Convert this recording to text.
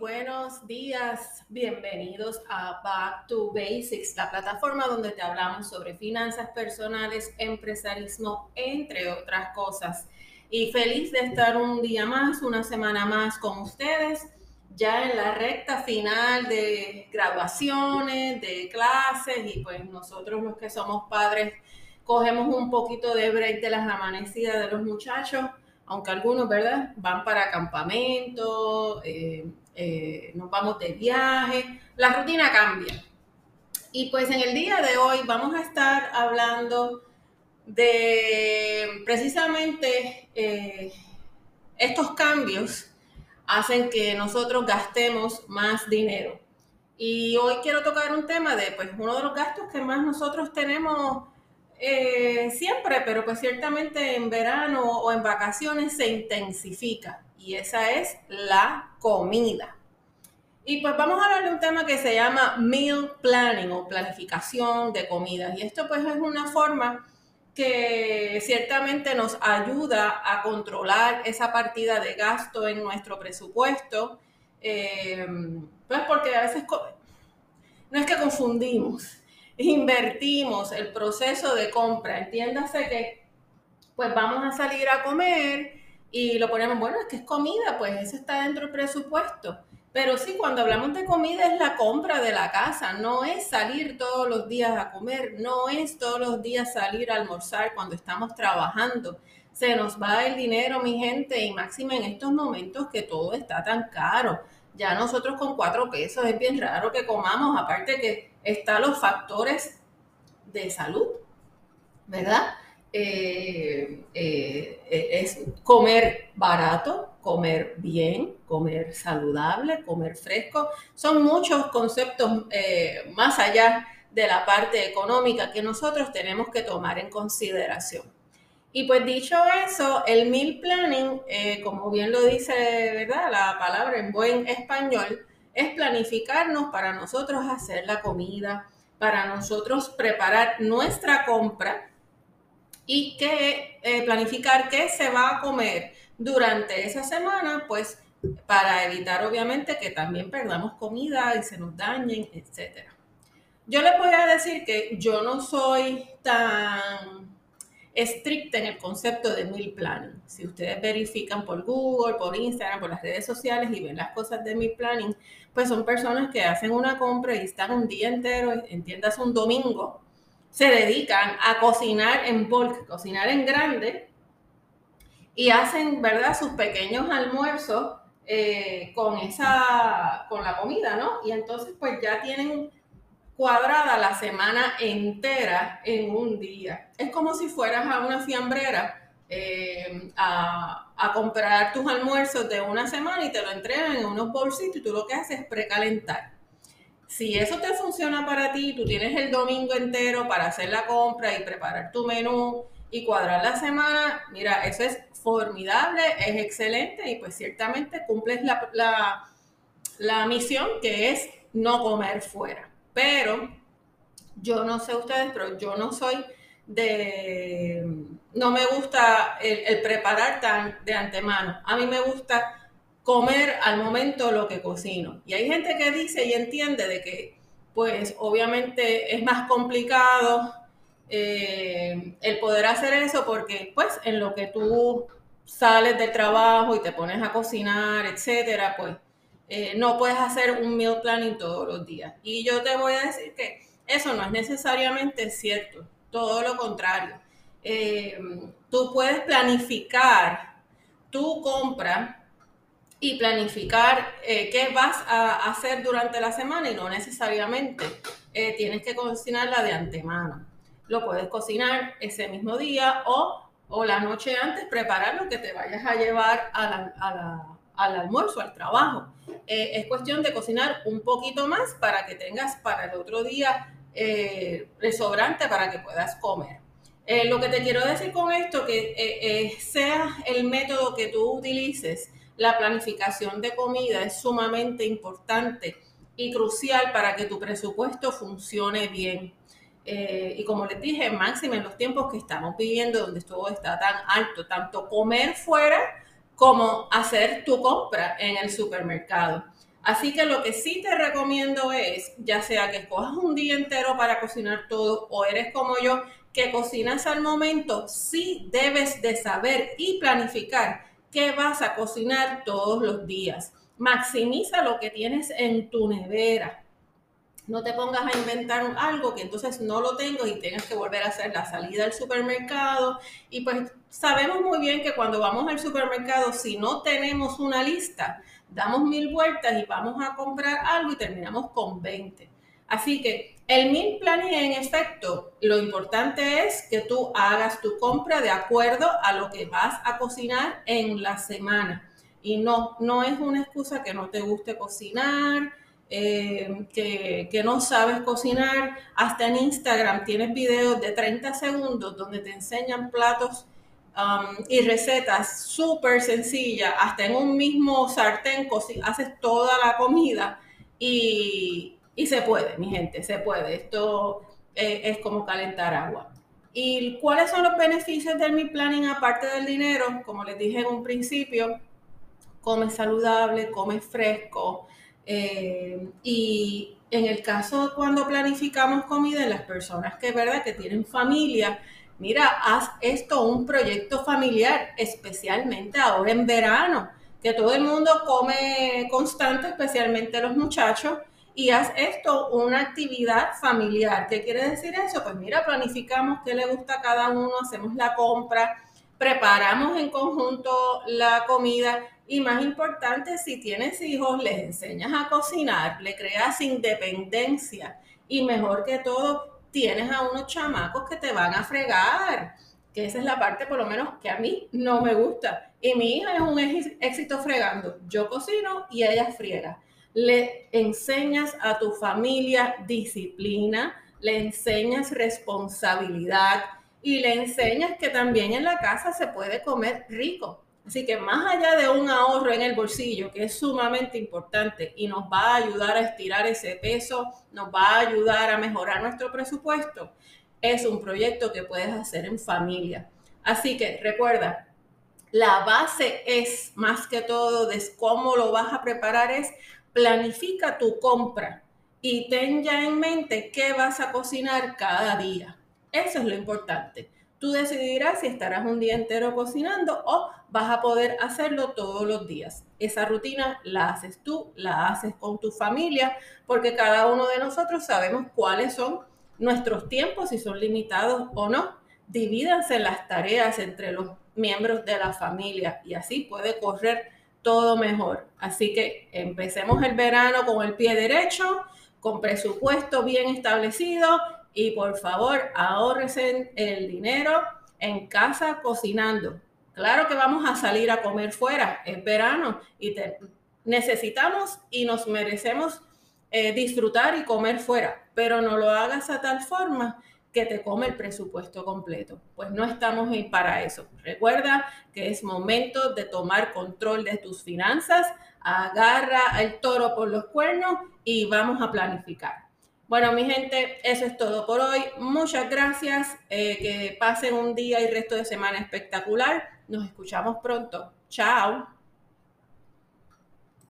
buenos días. Bienvenidos a Back to Basics, la plataforma donde te hablamos sobre finanzas personales, empresarismo, entre otras cosas. Y feliz de estar un día más, una semana más con ustedes, ya en la recta final de graduaciones, de clases y pues nosotros los que somos padres cogemos un poquito de break de las amanecidas de los muchachos aunque algunos, ¿verdad? Van para campamento, eh, eh, nos vamos de viaje, la rutina cambia. Y pues en el día de hoy vamos a estar hablando de precisamente eh, estos cambios hacen que nosotros gastemos más dinero. Y hoy quiero tocar un tema de pues uno de los gastos que más nosotros tenemos eh, siempre, pero pues ciertamente en verano o en vacaciones se intensifica y esa es la comida. Y pues vamos a hablar de un tema que se llama meal planning o planificación de comidas. Y esto pues es una forma que ciertamente nos ayuda a controlar esa partida de gasto en nuestro presupuesto. Eh, pues porque a veces no es que confundimos, invertimos el proceso de compra. Entiéndase que pues vamos a salir a comer y lo ponemos, bueno, es que es comida, pues eso está dentro del presupuesto. Pero sí, cuando hablamos de comida es la compra de la casa, no es salir todos los días a comer, no es todos los días salir a almorzar cuando estamos trabajando. Se nos va el dinero, mi gente, y máxima en estos momentos que todo está tan caro. Ya nosotros con cuatro pesos es bien raro que comamos, aparte que están los factores de salud, ¿verdad? Eh, eh, eh, es comer barato, comer bien, comer saludable, comer fresco. Son muchos conceptos más allá de la parte económica que nosotros tenemos que tomar en consideración. Y pues dicho eso, el meal planning, como bien lo dice, ¿verdad? La palabra en buen español, es planificarnos para nosotros hacer la comida, para nosotros preparar nuestra compra y que eh, planificar qué se va a comer durante esa semana, pues para evitar obviamente que también perdamos comida y se nos dañen, etc. Yo les voy a decir que yo no soy tan estricta en el concepto de meal planning. Si ustedes verifican por Google, por Instagram, por las redes sociales y ven las cosas de meal planning, pues son personas que hacen una compra y están un día entero, entiendas un domingo, se dedican a cocinar en bulk, cocinar en grande y hacen, ¿verdad?, sus pequeños almuerzos eh, con esa, con la comida, ¿no? Y entonces pues ya tienen cuadrada la semana entera en un día. Es como si fueras a una fiambrera eh, a, a, comprar tus almuerzos de una semana y te lo entregan en unos bolsitos y tú lo que haces es precalentar. Si eso te funciona para ti, tú tienes el domingo entero para hacer la compra y preparar tu menú y cuadrar la semana, mira, eso es formidable, es excelente y pues ciertamente cumples la, la, la misión que es no comer fuera. Pero yo no sé ustedes, pero yo no soy de, no me gusta el, preparar tan de antemano. A mí me gusta comer al momento lo que cocino. Y hay gente que dice y entiende de que, pues obviamente es más complicado eh, el poder hacer eso porque, pues, en lo que tú sales del trabajo y te pones a cocinar, etcétera, pues eh, no puedes hacer un meal planning todos los días. Y yo te voy a decir que eso no es necesariamente cierto, todo lo contrario. Eh, tú puedes planificar tu compra y planificar eh, qué vas a hacer durante la semana y no necesariamente tienes que cocinarla de antemano. Lo puedes cocinar ese mismo día o, o la noche antes, preparar lo que te vayas a llevar al almuerzo, al trabajo. Eh, es cuestión de cocinar un poquito más para que tengas para el otro día eh, el sobrante para que puedas comer. Eh, lo que te quiero decir con esto, que sea el método que tú utilices, la planificación de comida es sumamente importante y crucial para que tu presupuesto funcione bien. y como les dije, máximo en los tiempos que estamos viviendo, donde todo está tan alto, tanto comer fuera como hacer tu compra en el supermercado. Así que lo que sí te recomiendo es, ya sea que escojas un día entero para cocinar todo o eres como yo, que cocinas al momento, sí debes de saber y planificar qué vas a cocinar todos los días. Maximiza lo que tienes en tu nevera. No te pongas a inventar algo que entonces no lo tengo y tengas que volver a hacer la salida al supermercado. Y pues sabemos muy bien que cuando vamos al supermercado, si no tenemos una lista, damos mil vueltas y vamos a comprar algo y terminamos con 20. Así que el meal planning en efecto, lo importante es que tú hagas tu compra de acuerdo a lo que vas a cocinar en la semana. Y no, no es una excusa que no te guste cocinar, eh, que, no sabes cocinar. Hasta en Instagram tienes videos de 30 segundos donde te enseñan platos um, y recetas súper sencillas. Hasta en un mismo sartén haces toda la comida y, y se puede, mi gente, se puede. Esto eh, es como calentar agua. ¿Y cuáles son los beneficios del mi planning aparte del dinero? Como les dije en un principio, come saludable, come fresco. Eh, y en el caso cuando planificamos comida, las personas que, ¿verdad? que tienen familia, mira, haz esto un proyecto familiar, especialmente ahora en verano, que todo el mundo come constante, especialmente los muchachos y haz esto una actividad familiar. ¿Qué quiere decir eso? Pues mira, planificamos qué le gusta a cada uno, hacemos la compra, preparamos en conjunto la comida y más importante, si tienes hijos, les enseñas a cocinar, le creas independencia y mejor que todo, tienes a unos chamacos que te van a fregar, que esa es la parte por lo menos que a mí no me gusta. Y mi hija es un éxito fregando. Yo cocino y ella friega le enseñas a tu familia disciplina, le enseñas responsabilidad y le enseñas que también en la casa se puede comer rico. Así que más allá de un ahorro en el bolsillo, que es sumamente importante y nos va a ayudar a estirar ese peso, nos va a ayudar a mejorar nuestro presupuesto, es un proyecto que puedes hacer en familia. Así que recuerda, la base es más que todo de cómo lo vas a preparar es planifica tu compra y ten ya en mente qué vas a cocinar cada día. Eso es lo importante. Tú decidirás si estarás un día entero cocinando o vas a poder hacerlo todos los días. Esa rutina la haces tú, la haces con tu familia, porque cada uno de nosotros sabemos cuáles son nuestros tiempos, si son limitados o no. Divídanse las tareas entre los miembros de la familia y así puede correr todo mejor. Así que empecemos el verano con el pie derecho, con presupuesto bien establecido y por favor ahorresen el dinero en casa cocinando. Claro que vamos a salir a comer fuera, es verano y necesitamos y nos merecemos eh, disfrutar y comer fuera, pero no lo hagas a tal forma que te come el presupuesto completo. Pues no estamos ahí para eso. Recuerda que es momento de tomar control de tus finanzas, agarra el toro por los cuernos y vamos a planificar. Bueno, mi gente, eso es todo por hoy. Muchas gracias. Eh, que pasen un día y resto de semana espectacular. Nos escuchamos pronto. Chao.